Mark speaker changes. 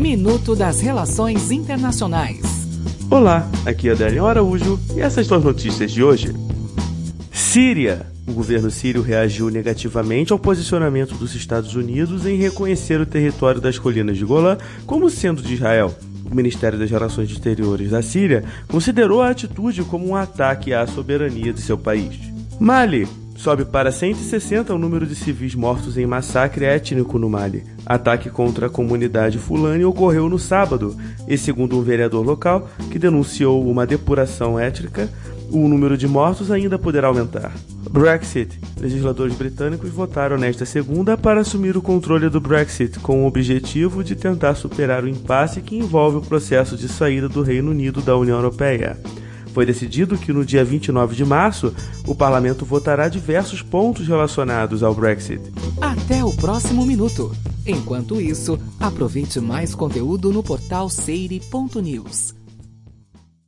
Speaker 1: Minuto das Relações Internacionais.
Speaker 2: Olá, aqui é Daniel Araújo e essas são as notícias de hoje. Síria. O governo sírio reagiu negativamente ao posicionamento dos Estados Unidos em reconhecer o território das colinas de Golã como sendo de Israel. O Ministério das Relações Exteriores da Síria considerou a atitude como um ataque à soberania de seu país. Mali. Sobe para 160 o número de civis mortos em massacre étnico no Mali. Ataque contra a comunidade fulani ocorreu no sábado, e segundo um vereador local, que denunciou uma depuração étnica, o número de mortos ainda poderá aumentar. Brexit. Legisladores britânicos votaram nesta segunda para assumir o controle do Brexit, com o objetivo de tentar superar o impasse que envolve o processo de saída do Reino Unido da União Europeia. Foi decidido que no dia 29 de março o parlamento votará diversos pontos relacionados ao Brexit.
Speaker 1: Até o próximo minuto. Enquanto isso, aproveite mais conteúdo no portal seire.news.